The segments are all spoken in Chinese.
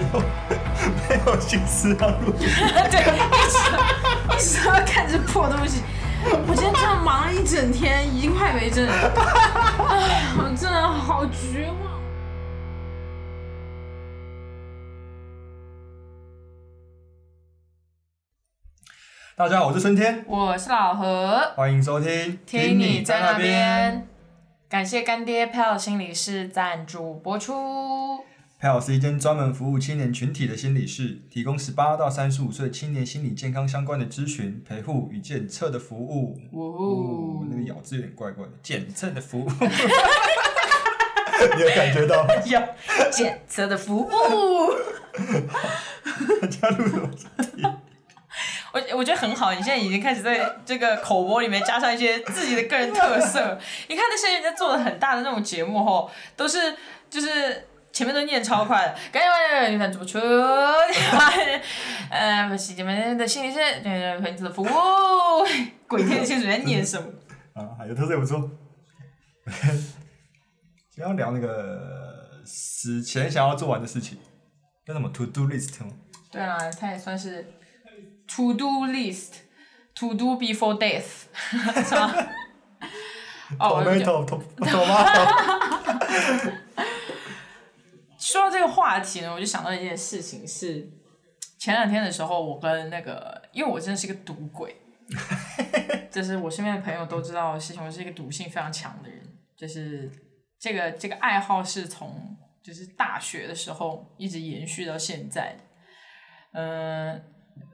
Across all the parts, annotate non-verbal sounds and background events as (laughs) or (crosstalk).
没有没有心思要录。(laughs) 对，一直一直要看这破东西。我今天这样忙了一整天，一块没劲了。哎，我真的好绝望。大家好，我是春天，我是老何，欢迎收听。听你在那边。感谢干爹 Pel 心理师赞助播出。PEL 是一间专门服务青年群体的心理室，提供十八到三十五岁青年心理健康相关的咨询、陪护与检测的服务。哦，那个咬字有点怪怪的，检测的服务。(laughs) 你有感觉到吗？有检测的服务。(laughs) 加入什么？(laughs) 我我觉得很好，你现在已经开始在这个口播里面加上一些自己的个人特色。你看那些人家做的很大的那种节目吼，都是就是前面都念超快的，赶紧把你看主持，呃，你们的心理师，呃，粉丝的服务，鬼听得清楚在念什么。啊，还有特色也不错。(laughs) 今天要聊那个死前想要做完的事情，叫什么 to do list 吗？(laughs) 对啊，(laughs) 它也算是 to do list，to do before death，是吗？哦，我就 tomato to tomato 说到这个话题呢，我就想到一件事情是，前两天的时候，我跟那个，因为我真的是一个赌鬼，(laughs) 就是我身边的朋友都知道的事情，我是一个赌性非常强的人，就是这个这个爱好是从就是大学的时候一直延续到现在的，嗯、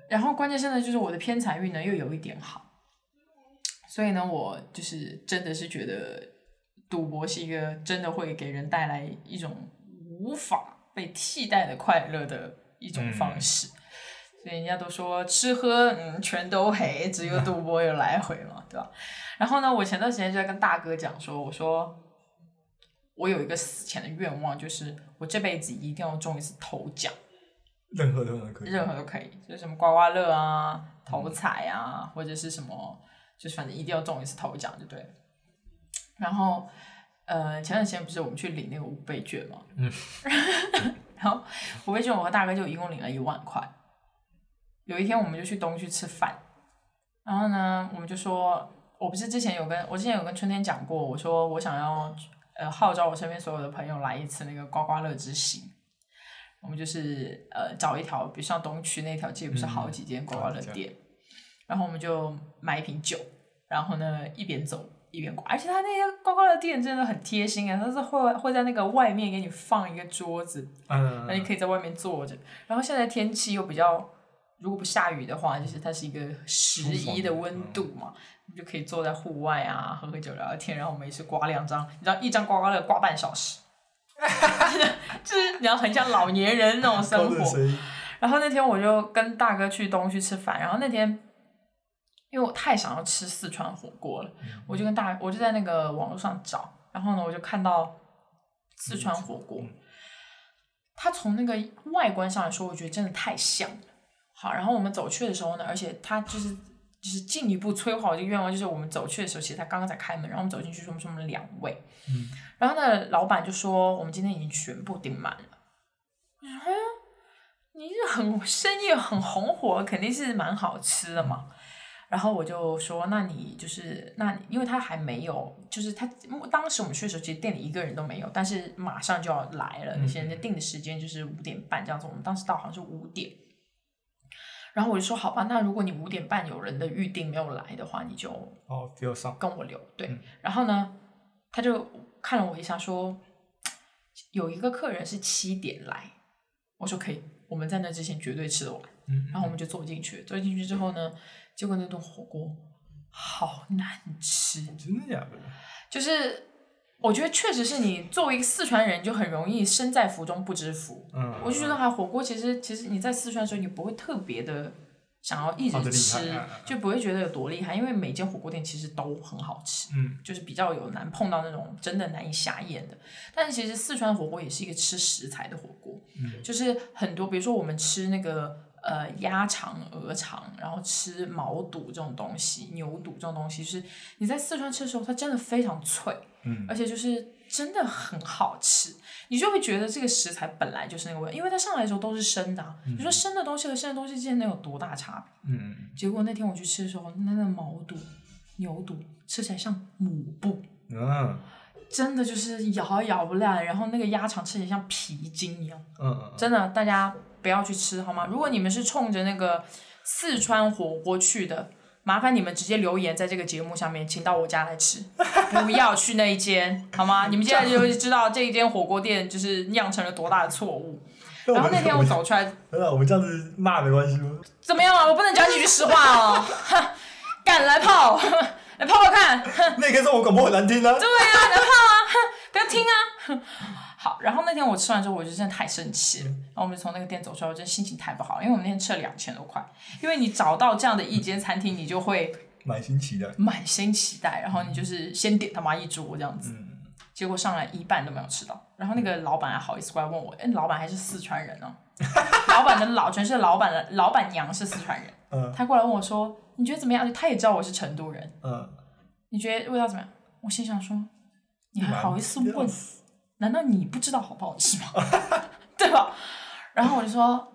然后关键是呢，就是我的偏财运呢又有一点好，所以呢，我就是真的是觉得赌博是一个真的会给人带来一种无法被替代的快乐的一种方式。所以人家都说吃喝嗯全都黑，只有 (laughs) 赌博有来回嘛，对吧？然后呢，我前段时间就在跟大哥讲说，我说我有一个死前的愿望，就是我这辈子一定要中一次头奖。任何都可以。任何都可以，就是什么刮刮乐啊、头彩啊，或者是什么，就是反正一定要中一次头奖就对了。然后，呃，前段时间不是我们去领那个五倍券嘛，嗯，(laughs) 然后五倍券我和大哥就一共领了一万块。有一天我们就去东区吃饭，然后呢，我们就说，我不是之前有跟我之前有跟春天讲过，我说我想要呃号召我身边所有的朋友来一次那个刮刮乐之行。我们就是呃找一条，比如像东区那条街，不是好几间刮刮乐店，然后我们就买一瓶酒，然后呢一边走一边刮，而且他那些刮刮乐店真的很贴心啊，他是会会在那个外面给你放一个桌子，嗯。那你可以在外面坐着。然后现在天气又比较，如果不下雨的话，就是它是一个十一的温度嘛，你就可以坐在户外啊，喝喝酒聊聊天，然后我们也是刮两张，你知道一张刮刮乐刮半小时，就是你要很像老年人那种生活。(laughs) 然后那天我就跟大哥去东区吃饭，然后那天因为我太想要吃四川火锅了，我就跟大我就在那个网络上找，然后呢我就看到四川火锅，它从那个外观上来说，我觉得真的太像了。好，然后我们走去的时候呢，而且它就是就是进一步催化我这个愿望，就是我们走去的时候，其实它刚刚才开门，然后我们走进去说我们是我们两位，嗯然后呢老板就说我们今天已经全部订满了。你是很生意很红火，肯定是蛮好吃的嘛。然后我就说，那你就是那你，因为他还没有，就是他当时我们去的时候，其实店里一个人都没有，但是马上就要来了。那些人家定的时间就是五点半这样子，我们当时到好像是五点。然后我就说，好吧，那如果你五点半有人的预定没有来的话，你就哦，给我上。跟我留。对，嗯然后呢，他就看了我一下，说有一个客人是七点来，我说可以，我们在那之前绝对吃得完。嗯然后我们就坐进去，坐进去之后呢，结果那顿火锅好难吃，真的假的？就是我觉得确实是你作为一个四川人，就很容易身在福中不知福。嗯，我就觉得哈，火锅其实其实你在四川的时候，你不会特别的想要一直吃就不会觉得有多厉害，因为每间火锅店其实都很好吃。嗯就是比较有难碰到那种真的难以下咽的。但是其实四川火锅也是一个吃食材的火锅，嗯就是很多，比如说我们吃那个呃鸭肠、鹅肠，然后吃毛肚这种东西、牛肚这种东西，就是你在四川吃的时候，它真的非常脆，嗯而且就是真的很好吃，你就会觉得这个食材本来就是那个味，因为它上来的时候都是生的。你说生的东西和生的东西之间能有多大差别？嗯。结果那天我去吃的时候，那个毛肚、牛肚吃起来像抹布，嗯，真的就是咬也咬不烂。然后那个鸭肠吃起来像皮筋一样，嗯嗯。真的，大家不要去吃好吗？如果你们是冲着那个四川火锅去的。麻烦你们直接留言在这个节目上面，请到我家来吃，(laughs) 不要去那一间，好吗？(laughs) 你们现在就知道这一间火锅店就是酿成了多大的错误。然后那天我 (laughs) 走出来，我们这样子骂没关系吗？怎么样啊？我不能讲几句实话哦。敢来泡，来泡泡看。那可以说我广播很难听啊。对啊，来泡啊，不要听啊。好，然后那天我吃完之后，我就真的太生气了。然后我们就从那个店走出来，我真的心情太不好，因为我们那天吃了两千多块。因为你找到这样的一间餐厅，你就会满心期待，满心期待。然后你就是先点他妈一桌这样子，结果上来一半都没有吃到。然后那个老板还好意思过来问我，哎，老板还是四川人呢？(laughs) 老板的老全是老板的老板娘是四川人。嗯，他过来问我说，你觉得怎么样？他也知道我是成都人。嗯，你觉得味道怎么样？我心想说，你还好意思问？难道你不知道好不好吃吗？(laughs) 对吧？然后我就说，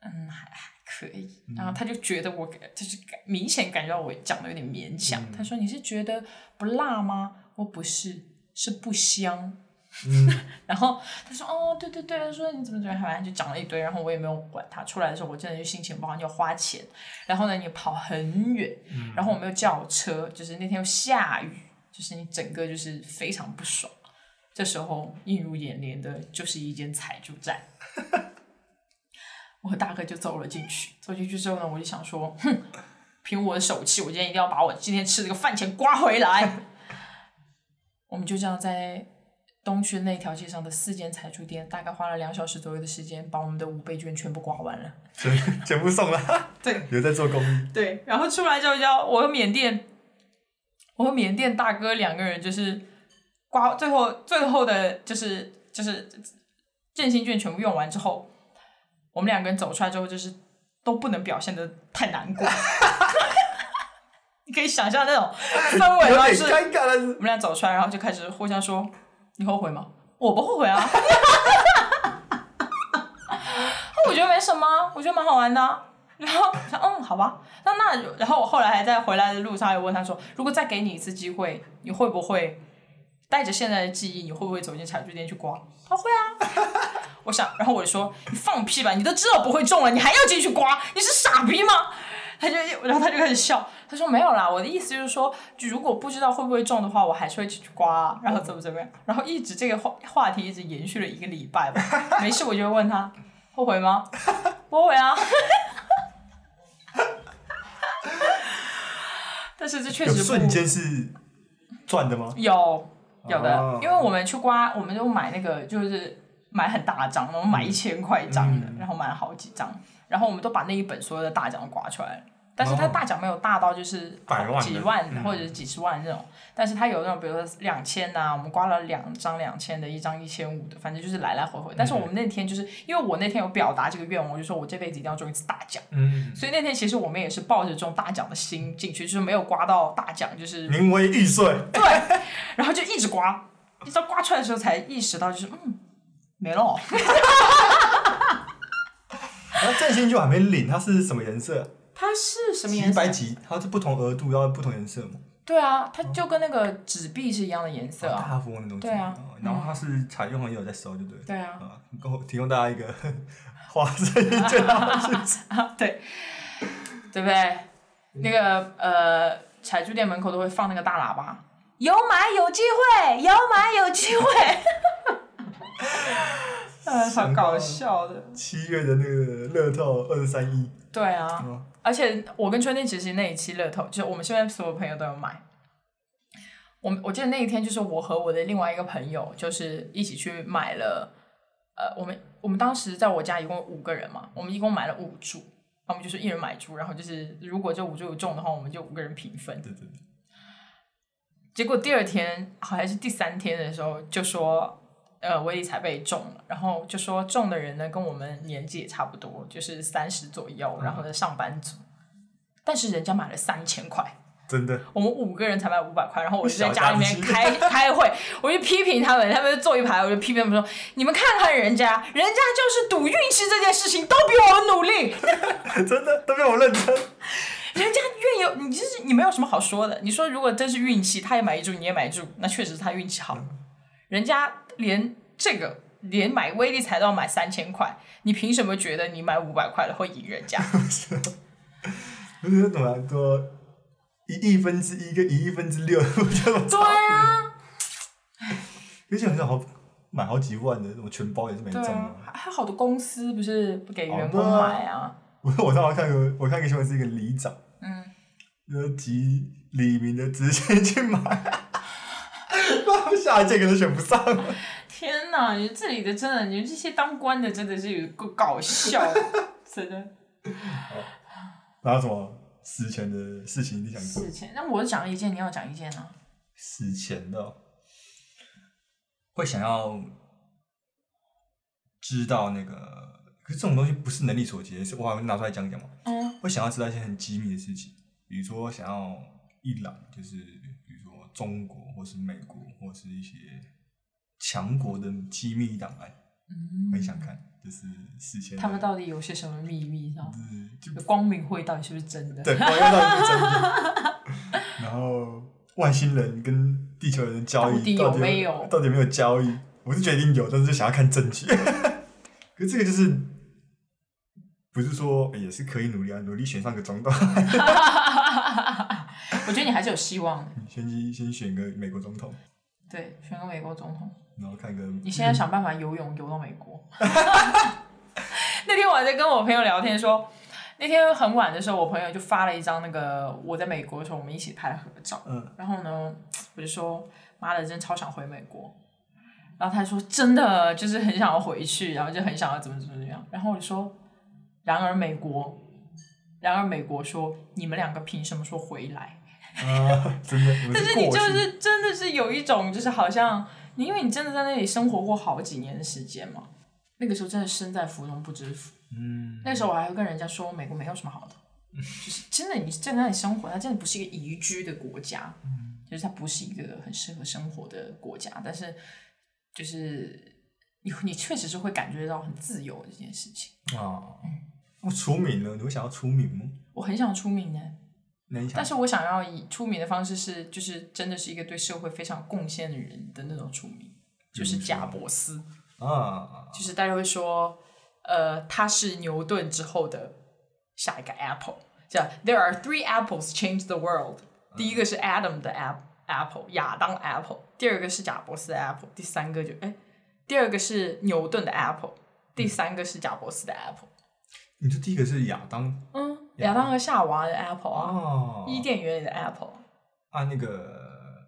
嗯，还还可以。然后他就觉得我就是明显感觉到我讲的有点勉强。他说：“你是觉得不辣吗？”我不是，是不香。(laughs) 然后他说：“哦，对对对。”他说：“你怎么怎么反正就讲了一堆。”然后我也没有管他。出来的时候，我真的就心情不好，你要花钱。然后呢，你跑很远。然后我没有叫车，就是那天又下雨，就是你整个就是非常不爽。这时候映入眼帘的就是一间彩猪站，我和大哥就走了进去。走进去之后呢，我就想说，哼，凭我的手气，我今天一定要把我今天吃这个饭钱刮回来。我们就这样在东区那条街上的四间彩珠店，大概花了两小时左右的时间，把我们的五倍券全部刮完了，全 (laughs) 全部送了。对，有在做公益。对，然后出来之后，叫我和缅甸，我和缅甸大哥两个人就是。刮最后最后的就是就是振兴券全部用完之后，我们两个人走出来之后就是都不能表现的太难过，(laughs) 你可以想象那种氛围吗？是尴尬了。我们俩走出来，然后就开始互相说：“你后悔吗？”我不后悔啊，(laughs) 我觉得没什么，我觉得蛮好玩的。然后想：“嗯，好吧。”那那然后我后来还在回来的路上又问他说：“如果再给你一次机会，你会不会？”带着现在的记忆，你会不会走进彩具店去刮？他会啊。(laughs) 我想，然后我就说：“你放屁吧！你都知道不会中了，你还要进去刮？你是傻逼吗？” (laughs) 他就，然后他就开始笑。他说：“没有啦，我的意思就是说，就如果不知道会不会中的话，我还是会进去刮。然后怎么怎么样？(laughs) 然后一直这个话话题一直延续了一个礼拜吧。没事，我就问他后悔吗？不后悔啊。但是这确实瞬间是赚的吗？有。有的，因为我们去刮，我们就买那个，就是买很大张，我们买一千块张的，然后买了好几张，然后我们都把那一本所有的大奖刮出来了。但是它大奖没有大到就是几万或者是几十万这种，但是它有那种比如说两千呐，我们刮了两张两千的，一张一千五的，反正就是来来回回。但是我们那天就是因为我那天有表达这个愿望，我就说我这辈子一定要中一次大奖。嗯。所以那天其实我们也是抱着中大奖的心进去，就是没有刮到大奖，就是名为玉碎。对。然后就一直刮，一直到刮出来的时候才意识到，就是嗯，没了。(laughs) 然后振兴就还没领，它是什么颜色？它是什么颜色？白级，它是不同额度要不同颜色吗？对啊，它就跟那个纸币是一样的颜色啊。大富翁的东西。对啊。然后它是采用很有在收，就对。对啊。啊，供提供大家一个花生最好的对，对不对？那个呃，彩珠店门口都会放那个大喇叭，有买有机会，有买有机会。(laughs) 呃，好搞笑的。七月的那个乐透二十三亿。对啊。而且我跟春天其实那一期乐透，就我们现在所有朋友都有买。我我记得那一天就是我和我的另外一个朋友，就是一起去买了。呃，我们我们当时在我家一共五个人嘛，我们一共买了五注，我们就是一人买注，然后就是如果这五注有中的话，我们就五个人平分。对对对。结果第二天好像是第三天的时候，就说。呃，威力才被中了，然后就说中的人呢，跟我们年纪也差不多，就是三十左右，然后呢上班族，但是人家买了三千块，真的，我们五个人才买五百块，然后我就在家里面开开会，我就批评他们，他们坐一排，我就批评他们说：“你们看看人家，人家就是赌运气这件事情都比我们努力，(laughs) 真的都比我认真。人家愿意，你就是你没有什么好说的。你说如果真是运气，他也买一注，你也买一注，那确实是他运气好。人家连这个连买威力彩都要买三千块，你凭什么觉得你买五百块的会赢人家？(laughs) 不是怎么多？”一亿分之一跟一亿分之六，(laughs) 我觉得对啊，而且很少好买好几万的，什么全包也是没中啊。还好多公司不是不给员工买啊。(laughs) 我我上次看个，我看个新闻是一个里长，嗯，要集李明的直接去买，(laughs) 下一届可能选不上。天哪，你这里的真的，你们这些当官的真的是有够搞笑，(laughs) 真的。然后什么？死前的事情你想说？死前，那我讲一件，你要讲一件啊。死前的，会想要知道那个，可是这种东西不是能力所及，是我好像拿出来讲讲嘛。嗯。会想要知道一些很机密的事情，比如说想要一览，就是中国或是美国或是一些强国的机密档案，嗯，很想看。就是事先，他们到底有些什么秘密？然后，光明会到底是不是真的？对，光明会到底是不是真的？(laughs) 然后，外星人跟地球人的交易到底有没有？到底有没有交易？我是决定有，但是想要看证据。(laughs) 可是这个就是，不是说也是可以努力啊，努力选上个总统。(laughs) 我觉得你还是有希望的。先先先选个美国总统。对，选个美国总统。然后看个。你现在想办法游泳游到美国。(laughs) 那天我还在跟我朋友聊天，说那天很晚的时候，我朋友就发了一张那个我在美国的时候我们一起拍的合照。嗯。然后呢，我就说：“妈的，真超想回美国。”然后他说：“真的，就是很想要回去，然后就很想要怎么怎么怎么样。”然后我就说：“然而美国，然而美国说，你们两个凭什么说回来？” (laughs) 啊，真的。但是你就是真的是有一种，就是好像。你因为你真的在那里生活过好几年的时间嘛，那个时候真的身在福中不知福。嗯。那时候我还会跟人家说，美国没有什么好的，就是真的你在那里生活，它真的不是一个宜居的国家，就是它不是一个很适合生活的国家。但是，就是你你确实是会感觉到很自由这件事情。啊。我出名了，你会想要出名吗？我很想出名呢。但是我想要以出名的方式是，就是真的是一个对社会非常贡献的人的那种出名，就是贾伯斯啊，就是大家会说，呃，他是牛顿之后的下一个 Apple，叫 There are three apples change the world，第一个是 Adam 的 Apple，亚当 Apple，第二个是贾伯斯的 Apple，第三个就哎，第二个是牛顿的 Apple，第三个是贾伯斯的 Apple。你说第一个是亚当？嗯。亚当和夏娃的 Apple 啊，伊甸园里的 Apple，啊，那个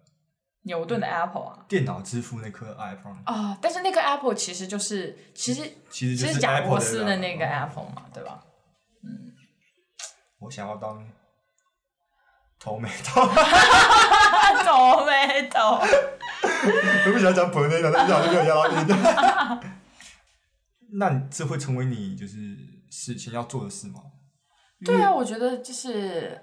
牛顿的 Apple 啊，电脑之父那颗 iPhone 啊，但是那个 Apple 其实就是其实其实就是贾伯斯的那个 Apple 嘛，对吧？嗯，我想要当头没头，(laughs) 头没头，我不想讲本内的，但是讲这个压力。(laughs) 那你这会成为你就是事情要做的事吗？对啊，我觉得就是，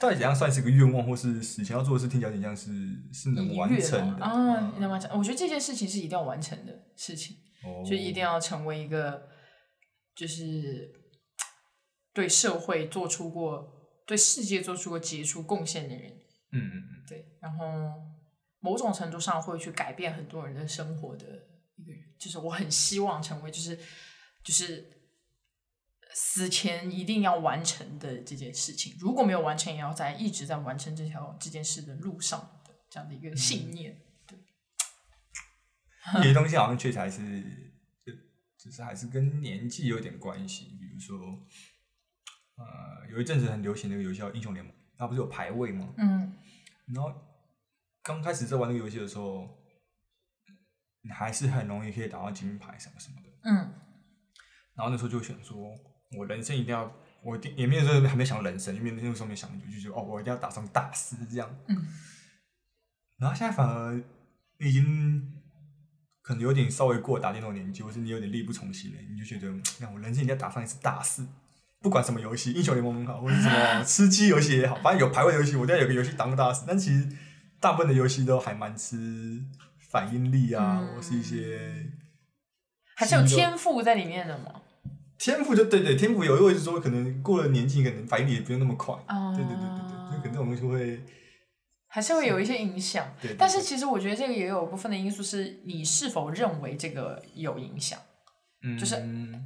到底怎样算是一个愿望，或是事情要做的事，听起来有点像是是能完成的啊，能完成。我觉得这件事情是一定要完成的事情，就一定要成为一个，就是对社会做出过、对世界做出过杰出贡献的人。嗯嗯嗯，对。然后某种程度上会去改变很多人的生活的一个人，就是我很希望成为，就是就是。死前一定要完成的这件事情，如果没有完成，也要在一直在完成这条这件事的路上的这样的一个信念。对，(laughs) 有些东西好像确实还是，就就是还是跟年纪有点关系。比如说，呃，有一阵子很流行那个游戏叫《英雄联盟》，它不是有排位吗？嗯。然后刚开始在玩那个游戏的时候，你还是很容易可以打到金牌什么什么的。嗯。然后那时候就选说。我人生一定要，我也没有说还没想到人生，因为那个时候没想就就觉得哦，我一定要打上大师这样。嗯。然后现在反而已经可能有点稍微过打电动年纪，或是你有点力不从心了，你就觉得，(tsk) 那我人生一定要打上一次大师，不管什么游戏，英雄联盟很好，或者什么吃鸡游戏也好，反正有排位游戏，我都要有个游戏当个大师。但其实大部分的游戏都还蛮吃反应力啊，或是一些还是有天赋在里面的嘛。天赋就对对，天赋有，一位是说可能过了年纪，可能反应力也不用那么快。对对对对对，就可能这种东西会还是会有一些影响。对，但是其实我觉得这个也有部分的因素是你是否认为这个有影响。嗯就是，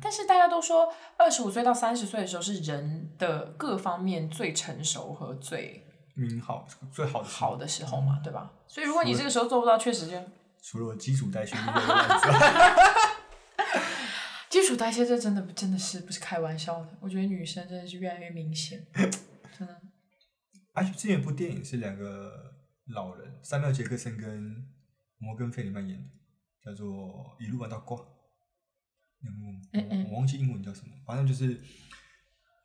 但是大家都说，二十五岁到三十岁的时候是人的各方面最成熟和最嗯好、最好的好的时候嘛，对吧？所以如果你这个时候做不到，确实就除了基础代谢，(laughs) 基础代谢这真的真的是不是开玩笑的？我觉得女生真的是越来越明显，(laughs) 真的。而且之前有部电影是两个老人，三缪杰克森跟摩根费里曼演的，叫做《一路玩到挂》。我我忘记英文叫什么，反正就是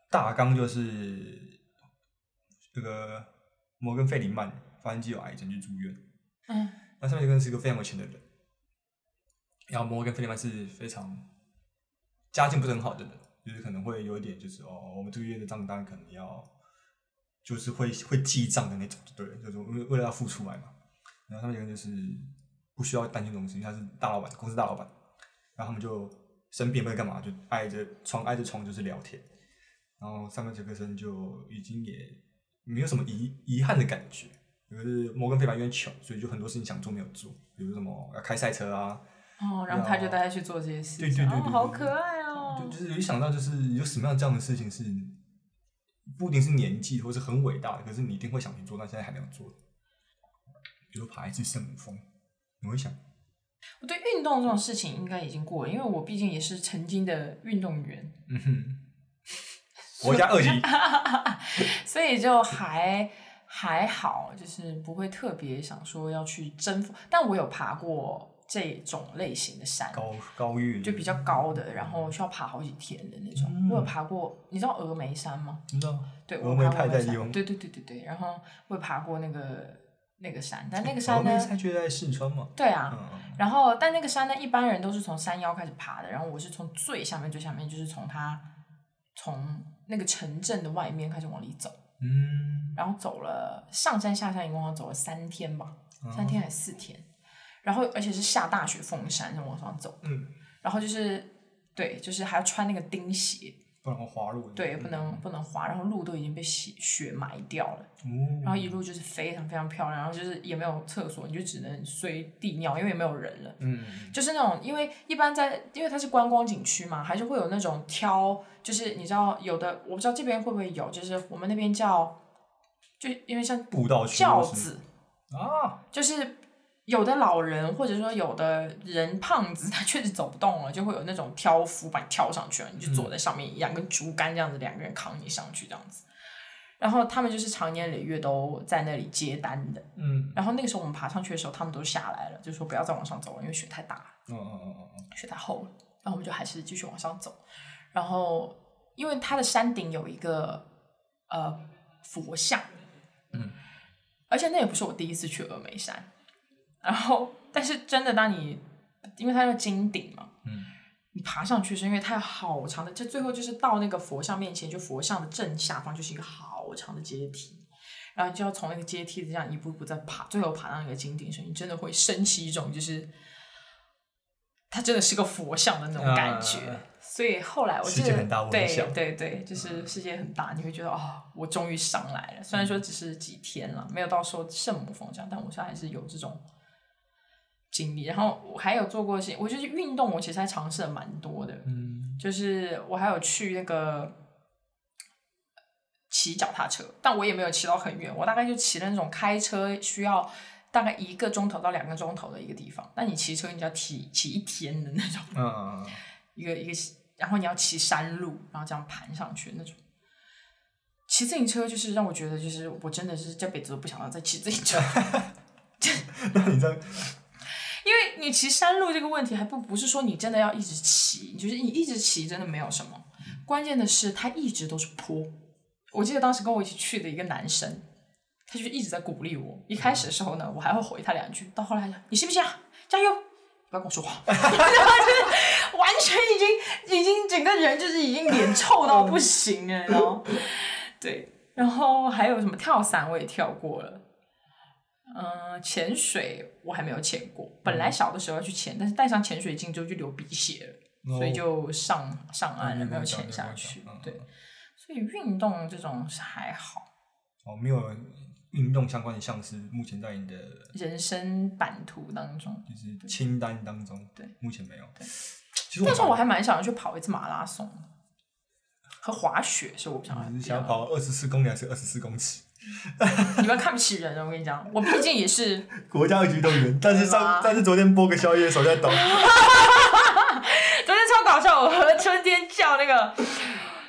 大纲就是这个摩根费里曼发现自己有癌症去住院，嗯，那上面就跟是一个非常有钱的人，然后摩根费里曼是非常家境不是很好的人，就是可能会有一点就是哦，我们这个月的账单可能要就是会会记账的那种，对，就是为为了要付出来嘛，然后他们两个就是不需要担心这种事情，他是大老板，公司大老板，然后他们就。生病不知干嘛，就挨着床挨着床就是聊天，然后上面杰克森就已经也没有什么遗遗憾的感觉，就是摩根费曼因为穷，所以就很多事情想做没有做，比如什么要开赛车啊，哦，然后他就带他去做这些事，对对对对，好可爱哦，就就是一想到就是有什么样这样的事情是不一定是年纪或是很伟大的，可是你一定会想去做，但现在还没有做，比如爬一次圣母峰，你会想。我对运动这种事情应该已经过了，因为我毕竟也是曾经的运动员。嗯哼，(laughs) 国家二级，(laughs) 所以就还还好，就是不会特别想说要去征服。但我有爬过这种类型的山，高高域就比较高的，然后需要爬好几天的那种。我有爬过，你知道峨眉山吗？知道。对，峨眉派在对对对对对，然后我爬过那个。那个山，但那个山呢？山就在四川嘛。对啊，然后但那个山呢，一般人都是从山腰开始爬的，然后我是从最下面最下面，就是从它从那个城镇的外面开始往里走。嗯。然后走了上山下山，一共要走了三天吧，三天还是四天？然后而且是下大雪封山，就往上走。嗯。然后就是对，就是还要穿那个钉鞋。不能滑路，对，不能不能滑，然后路都已经被雪雪埋掉了，然后一路就是非常非常漂亮，然后就是也没有厕所，你就只能随地尿，因为也没有人了，嗯，就是那种，因为一般在，因为它是观光景区嘛，还是会有那种挑，就是你知道有的，我不知道这边会不会有，就是我们那边叫，就因为像步道轿子啊，就是。有的老人或者说有的人胖子，(laughs) 他确实走不动了，就会有那种挑夫把你挑上去了，你就坐在上面，两根竹竿这样子，两个人扛你上去这样子。然后他们就是长年累月都在那里接单的。嗯。然后那个时候我们爬上去的时候，他们都下来了，就说不要再往上走了，因为雪太大了。嗯嗯嗯嗯嗯。雪太厚了，然后我们就还是继续往上走。然后因为它的山顶有一个呃佛像，嗯，而且那也不是我第一次去峨眉山。然后，但是真的，当你因为它叫金顶嘛，嗯，你爬上去是因为它有好长的，就最后就是到那个佛像面前，就佛像的正下方就是一个好长的阶梯，然后就要从那个阶梯这样一步步在爬，最后爬到那个金顶上，你真的会升起一种就是，它真的是个佛像的那种感觉。所以后来我记得，对对对，就是世界很大，你会觉得哦，我终于上来了。虽然说只是几天了，没有到说圣母峰这样，但我现在还是有这种。经历，然后我还有做过一些，我觉得运动我其实还尝试了蛮多的，嗯，就是我还有去那个骑脚踏车，但我也没有骑到很远，我大概就骑了那种开车需要大概一个钟头到两个钟头的一个地方，但你骑车你就要骑骑一天的那种，嗯，(laughs) 一个一个，然后你要骑山路，然后这样盘上去那种，骑自行车就是让我觉得就是我真的是这辈子都不想要再骑自行车，(laughs) (laughs) 那你在。因为你骑山路这个问题，还不不是说你真的要一直骑，就是你一直骑真的没有什么。关键的是它一直都是坡。我记得当时跟我一起去的一个男生，他就一直在鼓励我。一开始的时候呢，我还会回他两句，到后来你信不信啊？加油！不要跟我说话 (laughs) (laughs) 就是完全已经已经整个人就是已经脸臭到不行了，然后 (laughs) 对，然后还有什么跳伞我也跳过了，嗯，潜水我还没有潜过，本来小的时候要去潜，但是戴上潜水镜之后就流鼻血了，所以就上上岸了，没有潜下去。对，所以运动这种是还好。哦，没有。运动相关的项是目前在你的人生版图当中，就是清单当中。对，目前没有。对，那时候我还蛮想要去跑一次马拉松，和滑雪是我想要。想跑二十四公里还是二十四公尺？(laughs) 你们看不起人啊！我跟你讲，我毕竟也是 (laughs) 国家级运动员，但是上但是昨天播个宵夜手在抖。(laughs) 昨天超搞笑，我和春天叫那个。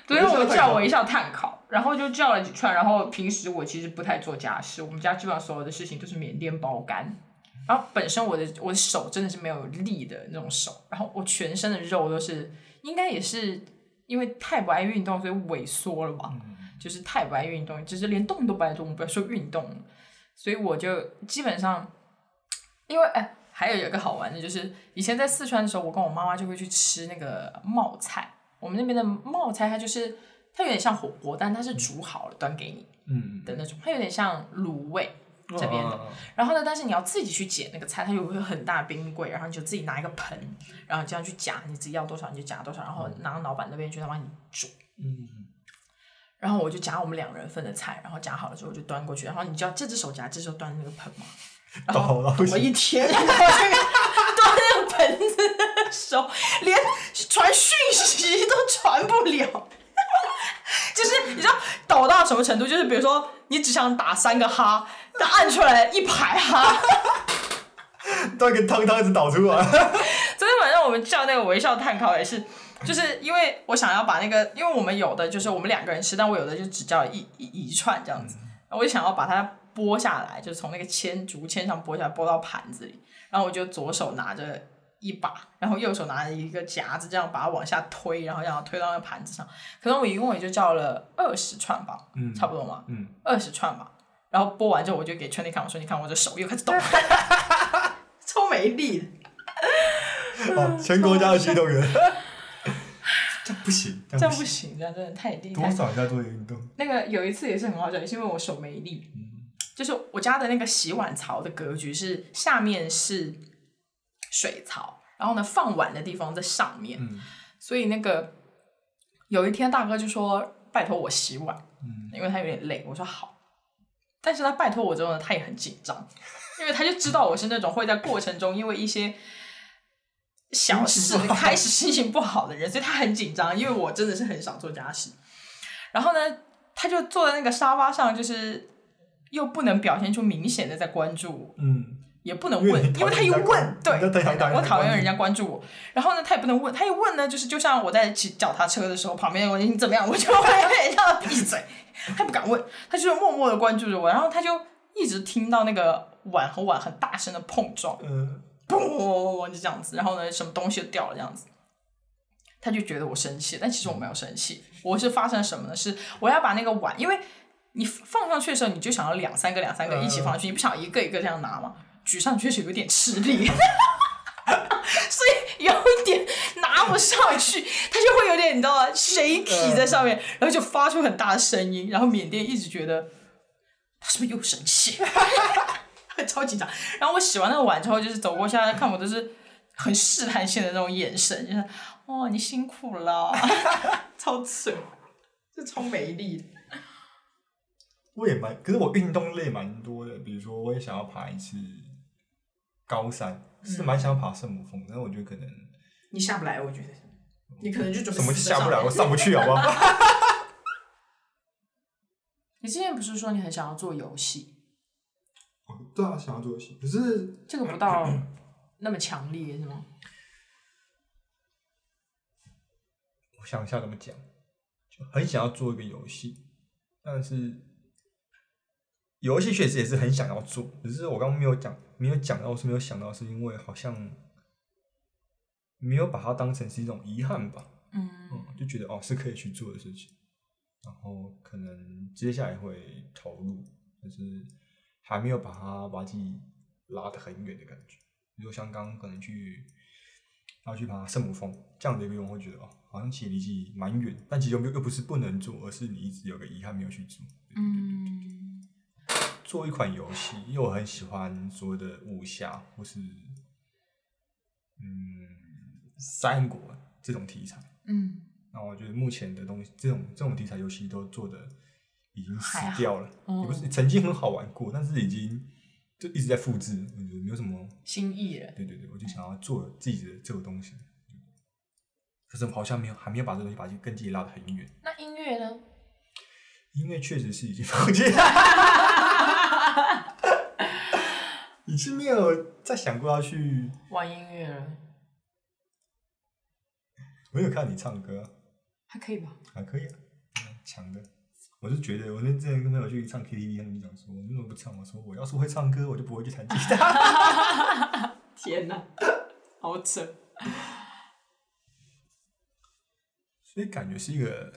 昨天我叫我一下碳烤，然后就叫了几串。然后平时我其实不太做家事，我们家基本上所有的事情都是缅甸包干。然后本身我的我的手真的是没有力的那种手，然后我全身的肉都是应该也是因为太不爱运动，所以萎缩了吧？就是太不爱运动，就是连动都不爱动，不要说运动。所以我就基本上，因为哎，还有一个好玩的，就是以前在四川的时候，我跟我妈妈就会去吃那个冒菜。我们那边的冒菜，它就是它有点像火锅，但它是煮好了端给你嗯的那种，它有点像卤味这边的。然后呢，但是你要自己去捡那个菜，它有个很大冰柜，然后你就自己拿一个盆，然后这样去夹，你自己要多少你就夹多少，然后拿到老板那边去，他帮你煮。嗯。然后我就夹我们两人份的菜，然后夹好了之后就端过去，然后你知道这只手夹，这只手端那个盆嘛。(laughs) 然后我一天 (laughs) 端那个盆子的手，连传讯息都传不了。(laughs) 就是你知道抖到什么程度？就是比如说你只想打三个哈，但按出来一排哈，端个汤汤子倒出来。昨天晚上我们叫那个微笑碳烤也是，就是因为我想要把那个，因为我们有的就是我们两个人吃，但我有的就只叫一一一串这样子，我就想要把它。剥下来，就是从那个签竹签上剥下来，剥到盘子里。然后我就左手拿着一把，然后右手拿着一个夹子，这样把它往下推，然后让它推到那个盘子上。可能我一共也就叫了二十串吧，嗯，差不多嘛，嗯，二十串吧。然后剥完之后，我就给圈内看，我说：“你看，我这手又开始抖，(laughs) 超没力。”哦，全国家的运动员，这不行，这样不行，这样真的太厉害。多少要做运动？那个有一次也是很好笑，也是因为我手没力。就是我家的那个洗碗槽的格局是下面是水槽，然后呢放碗的地方在上面，所以那个有一天大哥就说拜托我洗碗，因为他有点累，我说好，但是他拜托我之后呢，他也很紧张，(laughs) 因为他就知道我是那种会在过程中因为一些小事开始心情不好的人，所以他很紧张，因为我真的是很少做家事，然后呢，他就坐在那个沙发上，就是。又不能表现出明显的在关注，嗯，也不能问，因为他一问，对，我讨厌人家关注我。然后呢，他也不能问，他一问呢，就是就像我在骑脚踏车的时候，旁边问你怎么样，我就会 (laughs) 让他闭嘴，他不敢问，他就是默默的关注着我。然后他就一直听到那个碗和碗很大声的碰撞，嗯，嘣，就这样子。然后呢，什么东西就掉了这样子，他就觉得我生气，但其实我没有生气，我是发生什么呢？是我要把那个碗，因为。你放上去的时候，你就想要两三个、两三个一起放上去，你不想一个一个这样拿吗？举上去是有点吃力，(laughs) 所以有点拿不上去，它就会有点你知道吗水体在上面，然后就发出很大的声音，然后缅甸一直觉得他是不是又生气，(laughs) 超紧张。然后我洗完那个碗之后，就是走过去看我，都是很试探性的那种眼神，就是哦，你辛苦了，(laughs) 超扯，就超没力的。我也蛮，可是我运动类蛮多的，比如说我也想要爬一次高山，是蛮想爬圣母峰，但是我觉得可能你下不来，我觉得你可能就准备什么下不来，我上不去，好不好？(laughs) 你之前不是说你很想要做游戏？哦，对啊，想要做游戏，可是这个不到那么强烈，是吗？我想一下怎么讲，就很想要做一个游戏，但是。游戏确实也是很想要做，只是我刚刚没有讲，没有讲到，是没有想到，是因为好像没有把它当成是一种遗憾吧。嗯，就觉得哦是可以去做的事情，然后可能接下来会投入，但是还没有把它把自己拉得很远的感觉。比如说像刚刚可能去要去爬圣母峰这样的一个愿望，会觉得哦，好像其实离自己蛮远，但其实又又不是不能做，而是你一直有个遗憾没有去做。嗯，做一款游戏，因为我很喜欢所谓的武侠或是嗯三国这种题材。嗯，那我觉得目前的东西，这种这种题材游戏都做的已经死掉了，也不是曾经很好玩过，但是已经就一直在复制，我觉得没有什么新意了。对对对，我就想要做自己的这个东西，可是好像没有，还没有把这个东西把跟自己拉得很远。那音乐呢？音乐确实是已经 (laughs) 放弃了，已经没有再想过要去玩音乐了。我有看你唱歌，还可以吧？还可以啊，强的。我是觉得，我那之前跟朋友去唱 KTV，他们讲说，你怎么不唱？我说，我要是会唱歌，我就不会去弹吉他。(laughs) 天哪，好扯！(laughs) 所以感觉是一个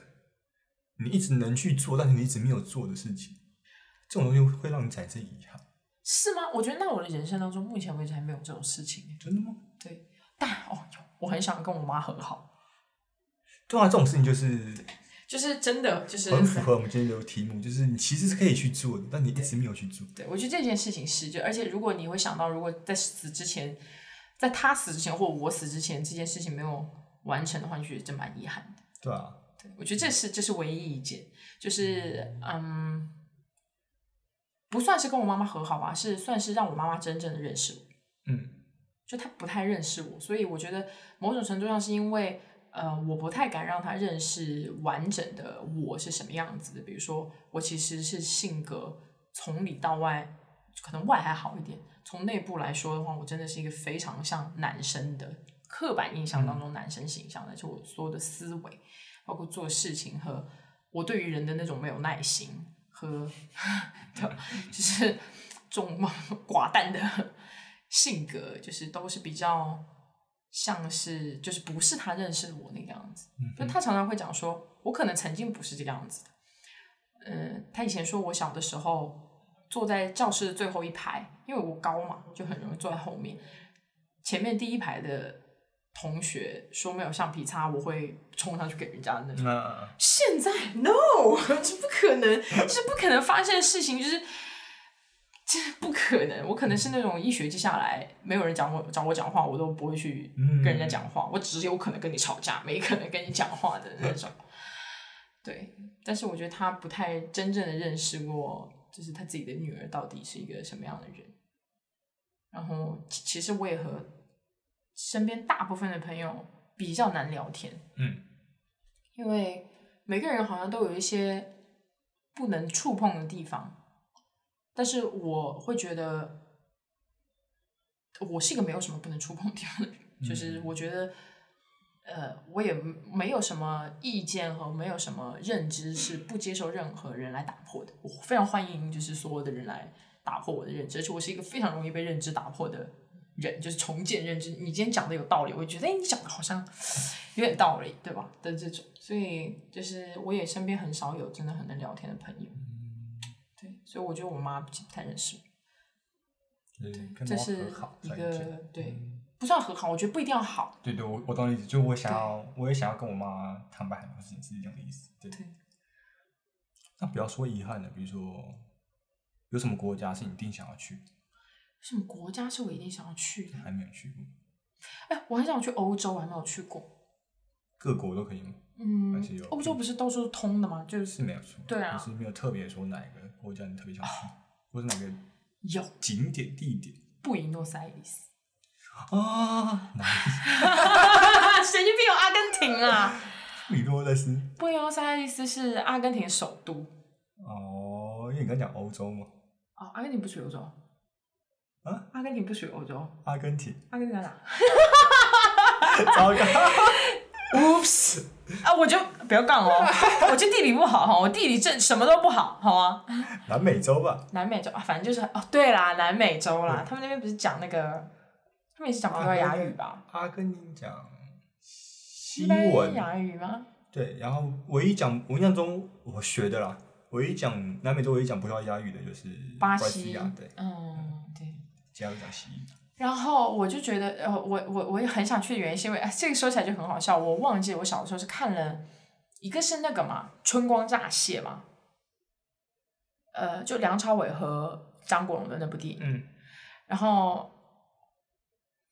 你一直能去做，但是你一直没有做的事情，这种东西会让你产生遗憾。是吗？我觉得，那我的人生当中，目前为止还没有这种事情。真的吗？对，但哦，我很想跟我妈和好。对啊，这种事情就是就是真的，就是很符合我们今天的题目，就是你其实是可以去做的，但你一直没有去做。对，我觉得这件事情是，就而且如果你会想到，如果在死之前，在他死之前或我死之前，这件事情没有完成的话，你觉得真蛮遗憾的。对啊，对，我觉得这是这是唯一一件，就是嗯，不算是跟我妈妈和好吧，是算是让我妈妈真正的认识我。嗯，就她不太认识我，所以我觉得某种程度上是因为。呃，我不太敢让他认识完整的我是什么样子的。比如说，我其实是性格从里到外，可能外还好一点。从内部来说的话，我真的是一个非常像男生的刻板印象当中男生形象的。就我所有的思维，包括做事情和我对于人的那种没有耐心和 (laughs) 就是重 (laughs) 寡淡的性格，就是都是比较。像是就是不是他认识的我那个样子，就他常常会讲说，我可能曾经不是这个样子的。嗯，他以前说我小的时候坐在教室的最后一排，因为我高嘛，就很容易坐在后面。前面第一排的同学说没有橡皮擦，我会冲上去给人家那种。现在 no，(laughs) 这不可能，是不可能发生的事情，就是。这不可能，我可能是那种一学期下来没有人讲我找我讲话，我都不会去跟人家讲话，我只有可能跟你吵架，没可能跟你讲话的那种。对，但是我觉得他不太真正的认识过，就是他自己的女儿到底是一个什么样的人。然后，其实我也和身边大部分的朋友比较难聊天，嗯，因为每个人好像都有一些不能触碰的地方。但是我会觉得，我是一个没有什么不能触碰的地方的人，就是我觉得，呃，我也没有什么意见和没有什么认知是不接受任何人来打破的。我非常欢迎，就是所有的人来打破我的认知，而且我是一个非常容易被认知打破的人，就是重建认知。你今天讲的有道理，我会觉得，哎，你讲的好像有点道理，对吧？的这种，所以就是我也身边很少有真的很能聊天的朋友。所以我觉得我妈不太认识我，对，这是一个对，不算和好，我觉得不一定要好。对对，我我懂你意思，就我想要，我也想要跟我妈坦白很多事情，是这样的意思。对。那不要说遗憾的，比如说有什么国家是你一定想要去？什么国家是我一定想要去的？还没有去过。哎，我很想去欧洲，我还没有去过。各国都可以吗？嗯，欧洲不是都是通的吗？就是是没有错。对啊，是没有特别说哪一个国家你特别想去，或者哪个有景点地点？布宜诺斯艾利斯啊，(laughs) 神经病有阿根廷啊！布宜诺斯布宜诺斯艾利斯是阿根廷首都。哦，因为你刚讲欧洲嘛。哦，阿根廷不属于欧洲。啊？阿根廷不属于欧洲。阿根廷。阿根廷在哪？(laughs) (laughs) 糟糕。Oops！啊，我就不要杠哦，(laughs) 我就地理不好哈，我地理这什么都不好，好吗？南美洲吧。南美洲啊，反正就是哦，对啦，南美洲啦，他们那边不是讲那个，他们也是讲葡萄牙语吧？阿根廷讲西班牙语吗？对，然后唯一讲我印象中我学的啦，唯一讲南美洲唯一讲葡萄牙语的就是巴西亚，对，嗯，对，其他都讲西语。然后我就觉得，呃，我我我也很想去的原因是因为，哎，这个说起来就很好笑。我忘记我小的时候是看了一个是那个嘛，《春光乍泄》嘛，呃，就梁朝伟和张国荣的那部电影。嗯。然后，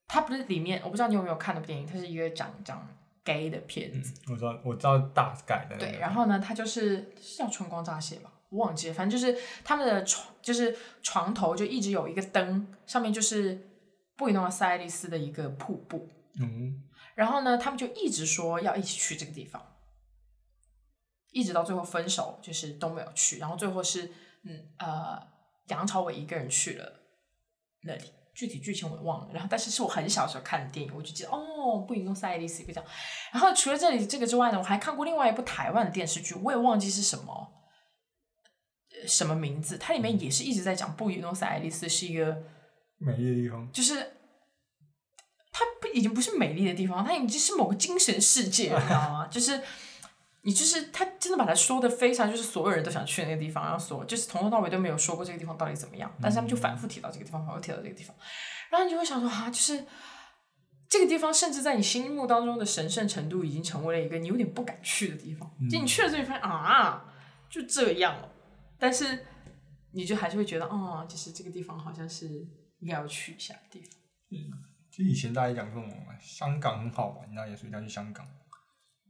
他不是里面，我不知道你有没有看那部电影，它是一个讲讲 gay 的片子。我知道，我知道大概的。对，然后呢，他就是是叫《春光乍泄》吧。我忘记了，反正就是他们的床，就是床头就一直有一个灯，上面就是布宜诺斯艾利斯的一个瀑布。嗯。然后呢，他们就一直说要一起去这个地方，一直到最后分手，就是都没有去。然后最后是，嗯呃，梁朝伟一个人去了那里，具体剧情我忘了。然后，但是是我很小时候看的电影，我就记得哦，布宜诺斯艾利斯一个这样。然后除了这里这个之外呢，我还看过另外一部台湾的电视剧，我也忘记是什么。什么名字？它里面也是一直在讲布宜诺斯艾利斯是一个美丽的地方，就是它不已经不是美丽的地方，它已经是某个精神世界，你知道吗？(laughs) 就是你就是他真的把它说的非常，就是所有人都想去那个地方，然后所就是从头到尾都没有说过这个地方到底怎么样，但是他们就反复提到这个地方，反复提到这个地方，然后你就会想说啊，就是这个地方甚至在你心目当中的神圣程度已经成为了一个你有点不敢去的地方，就你去了之后发现啊，就这样了。但是，你就还是会觉得，哦，就是这个地方好像是应该要去一下的地方。嗯，就以前大家讲说，香港很好玩，那也所以要去香港。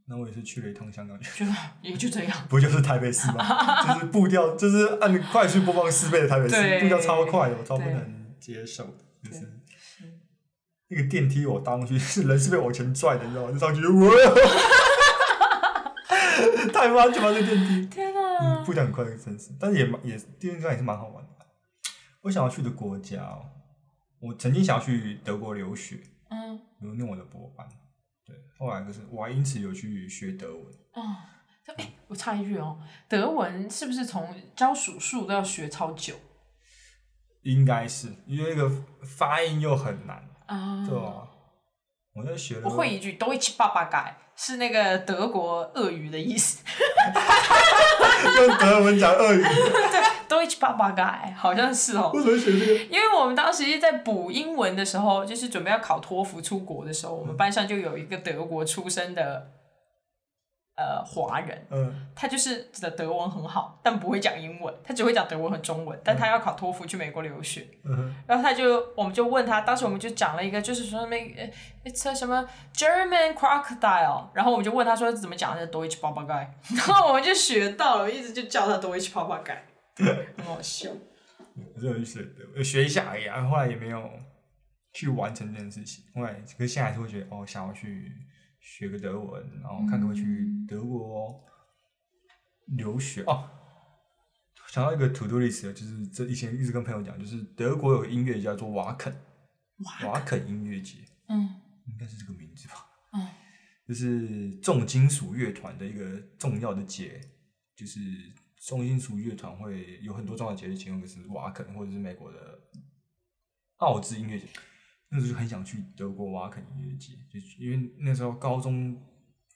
那我也是去了一趟香港，就也就这样。(laughs) 不就是台北市吗？(laughs) 就是步调，就是按快速播放四倍的台北市，步调超快的，我超不能接受的。就是那个电梯，我搭上去是人是被往前拽的，你知道吗？就上去，哇！(laughs) 太安全了，这电梯。天嗯，步调很快的城市，但是也蛮也电梯上也是蛮好玩的。我想要去的国家，我曾经想要去德国留学，嗯，留念我的博班。对，后来就是我还因此有去学德文。哦，哎，我插一句哦，德文是不是从教数数都要学超久？应该是，因为那个发音又很难啊，对吧？我在学，我会一句 Deutsch 爸爸改。是那个德国鳄鱼的意思，(laughs) 用德文讲鳄鱼。(laughs) 对，Deutsch 爸爸 guy，好像是哦。为什么学这个？因为我们当时在补英文的时候，就是准备要考托福出国的时候，我们班上就有一个德国出生的。呃，华人，嗯，他就是的德文很好，但不会讲英文，他只会讲德文和中文，但他要考托福去美国留学，嗯，然后他就，我们就问他，当时我们就讲了一个，就是说那个，it's a 什么 German crocodile，然后我们就问他说怎么讲的 Deutsch p a p a g a 然后我们就学到了，一直就叫他 Deutsch p a p a g a (laughs) 很好笑。我就学的，学一下而已，然后后来也没有去完成这件事情，后来可是现在还是会觉得，哦，想要去。学个德文，然后看可不可以去德国留学哦。想到一个 to do list，就是这以前一直跟朋友讲，就是德国有个音乐叫做瓦肯，瓦肯音乐节，嗯，应该是这个名字吧，嗯，就是重金属乐团的一个重要的节，就是重金属乐团会有很多重要节日，其中一个是瓦肯或者是美国的奥兹音乐节。那时候就很想去德国瓦肯音乐节，就因为那时候高中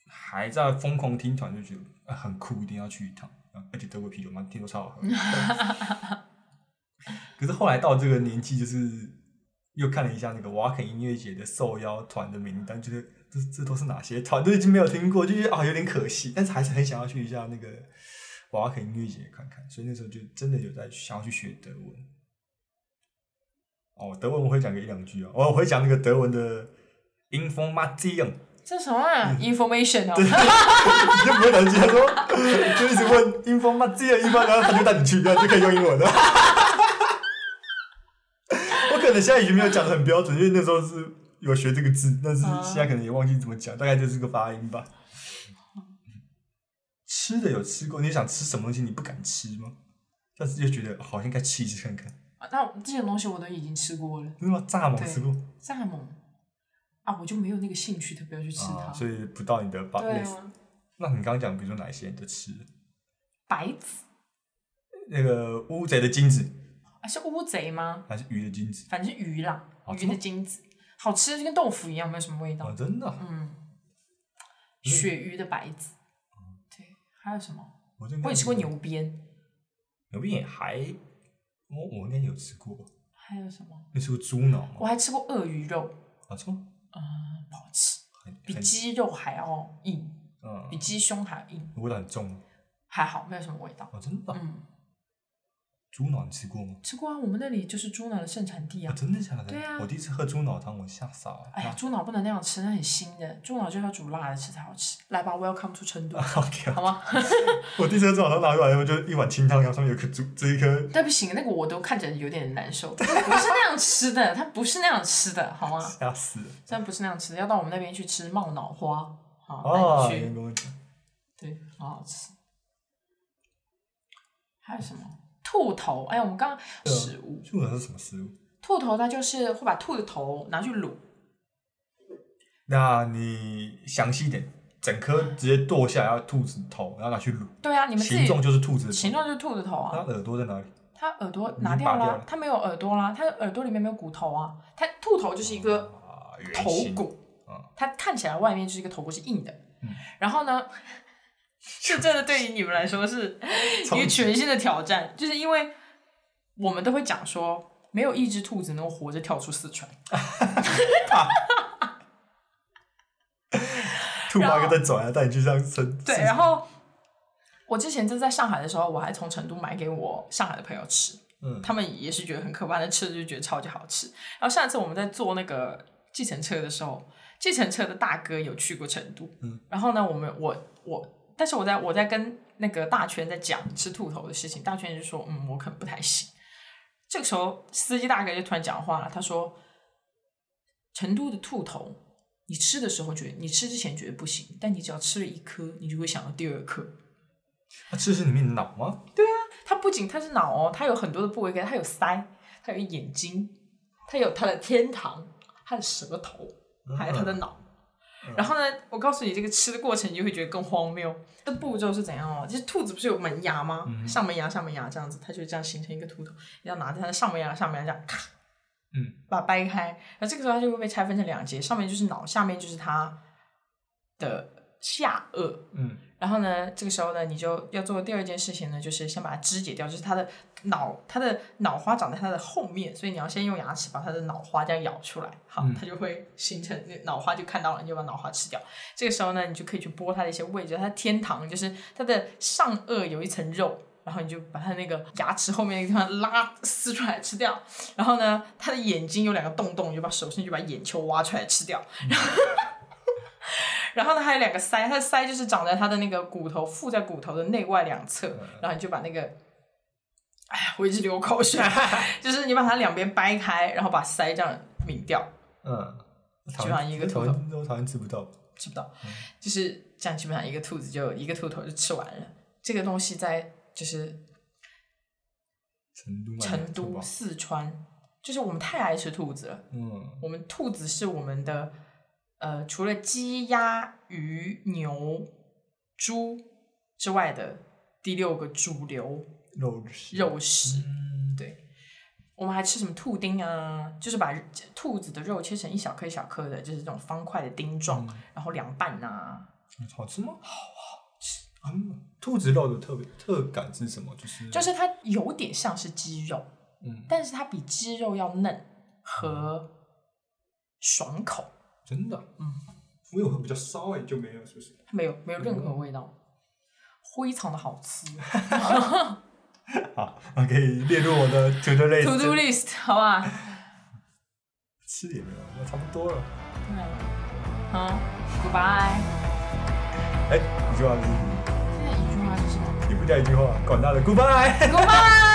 还在疯狂听团，就觉得很酷，一定要去一趟。而且德国啤酒嘛，听说超好喝。(laughs) 可是后来到这个年纪，就是又看了一下那个瓦肯音乐节的受邀团的名单，觉得这这都是哪些团，都已经没有听过，就觉得啊有点可惜。但是还是很想要去一下那个瓦肯音乐节看看，所以那时候就真的有在想要去学德文。哦，德文我会讲个一两句哦，我会讲那个德文的 information。这什么啊？information 哦。对，你就不会讲句，他说就一直问 information，一般然后他就带你去，然后就可以用英文了。(laughs) 我可能现在已经没有讲的很标准，因为那时候是有学这个字，但是现在可能也忘记怎么讲，大概就是个发音吧。吃的有吃过，你想吃什么东西你不敢吃吗？但是又觉得好像该吃一次看看。那这些东西我都已经吃过了。真的吗？蚱蜢吃过？蚱蜢啊，我就没有那个兴趣，特别要去吃它。所以不到你的把类。那你刚刚讲，比如说哪一些你都吃？白子。那个乌贼的精子。啊，是乌贼吗？还是鱼的精子？反正是鱼啦，鱼的精子，好吃，就跟豆腐一样，没有什么味道。真的？嗯。鳕鱼的白子。对，还有什么？我也吃过牛鞭。牛鞭也还。我我应该有吃过，还有什么？你吃过猪脑吗？我还吃过鳄鱼肉，好吃吗？嗯，不好吃，比很鸡肉还要硬，嗯比，鸡胸还要硬，味道很重吗？还好没有什么味道。哦，真的啊。嗯，猪脑你吃过吗？吃过啊，我们那里就是猪脑的盛产地啊，啊。真的假的？对啊我第一次喝猪脑汤，我吓傻了。哎呀，猪脑不能那样吃，那很腥的。猪脑就要煮辣的吃才好吃。来吧，Welcome to 成都 (laughs) 好吗？(laughs) 我第一次喝猪脑汤拿出来以后，就一碗清汤，然后上面有颗猪，这一颗但不行，那个我都看着有点难受。不是那样吃的，它不是那样吃的，好吗？吓死了。真的不是那样吃的，要到我们那边去吃冒脑花，好，啊，带你去，对，好好吃。还有什么？兔头，哎，我们刚刚食物，兔头是什么食物？兔头它就是会把兔的头拿去卤，那你详细一点，整颗直接剁下来，要兔子头，然后拿去卤，对啊，你们形状就是兔子的头。形状就是兔子头啊。它耳朵在哪里？它耳朵拿掉啦它没有耳朵啦，它耳朵里面没有骨头啊。它兔头就是一个头。骨嗯，它看起来外面就是一个头骨是硬的嗯，然后呢，(laughs) 这真的对于你们来说是一个全新的挑战，就是因为我们都会讲说，没有一只兔子能够活着跳出四川。(laughs) (laughs) 兔八哥在转啊，带你去上村。对，然后我之前就在上海的时候，我还从成都买给我上海的朋友吃，嗯，他们也是觉得很可怕，但吃了就觉得超级好吃。然后上次我们在坐那个计程车的时候，计程车的大哥有去过成都，嗯，然后呢，我们我我，但是我在我在跟那个大圈在讲吃兔头的事情，大圈就说，嗯，我可能不太行。这个时候，司机大哥就突然讲话了，他说：“成都的兔头，你吃的时候觉得你吃之前觉得不行，但你只要吃了一颗，你就会想到第二颗。它吃的是里面的脑吗？对啊它不仅它是脑哦，它有很多的部位，它有腮，它有眼睛，它有它的天堂，它的舌头，还有它的脑。然后呢，我告诉你，这个吃的过程你就会觉得更荒谬。这步骤是怎样哦？就是兔子不是有门牙吗？上门牙、下门牙这样子，它就这样形成一个秃头。你要拿着它的上门牙、上门牙这样咔，嗯，把它掰开。然后这个时候它就会被拆分成两截，上面就是脑，下面就是它的下颚。嗯，然后呢，这个时候呢，你就要做的第二件事情呢，就是先把它肢解掉，就是它的脑，它的脑花长在它的后面，所以你要先用牙齿把它的脑花这样咬出来，好，嗯它就会形成那脑花就看到了，你就把脑花吃掉。这个时候呢，你就可以去剥它的一些位置，它的天堂就是它的上颚有一层肉。然后你就把它那个牙齿后面那个地方拉撕出来吃掉，然后呢，它的眼睛有两个洞洞，你就把手伸去把眼球挖出来吃掉，然后 (laughs) 呢，还有两个腮，它的腮就是长在它的那个骨头附在骨头的内外两侧，然后你就把那个，哎呀，我一直流口水，(laughs) 就是你把它两边掰开，然后把腮这样抿掉，嗯，基本上一个兔头我讨厌吃不到。吃不到，就是这样，基本上一个兔子就一个兔头就吃完了。这个东西在就是成都成都、四川，就是我们太爱吃兔子了。嗯，我们兔子是我们的，呃，除了鸡、鸭、鱼、牛、猪之外的第六个主流肉食肉食。嗯，对，我们还吃什么兔丁啊？就是把兔子的肉切成一小颗一小颗的，就是这种方块的丁状，然后凉拌啊。好吃吗？好好吃。嗯，兔子肉的特别特感是什么？就是就是它有点像是鸡肉，嗯，但是它比鸡肉要嫩和爽口，真的，嗯，我有比较骚哎，就没有，是不是？它没有没有任何味道，非常的好吃。好，我可以列入我的 to do list。(laughs) To do list，好吧？吃也没有，那差不多了。对，好，Goodbye。哎，一句话是，现在一句话是什么也不叫一句话，管他的，Goodbye。(laughs) Goodbye。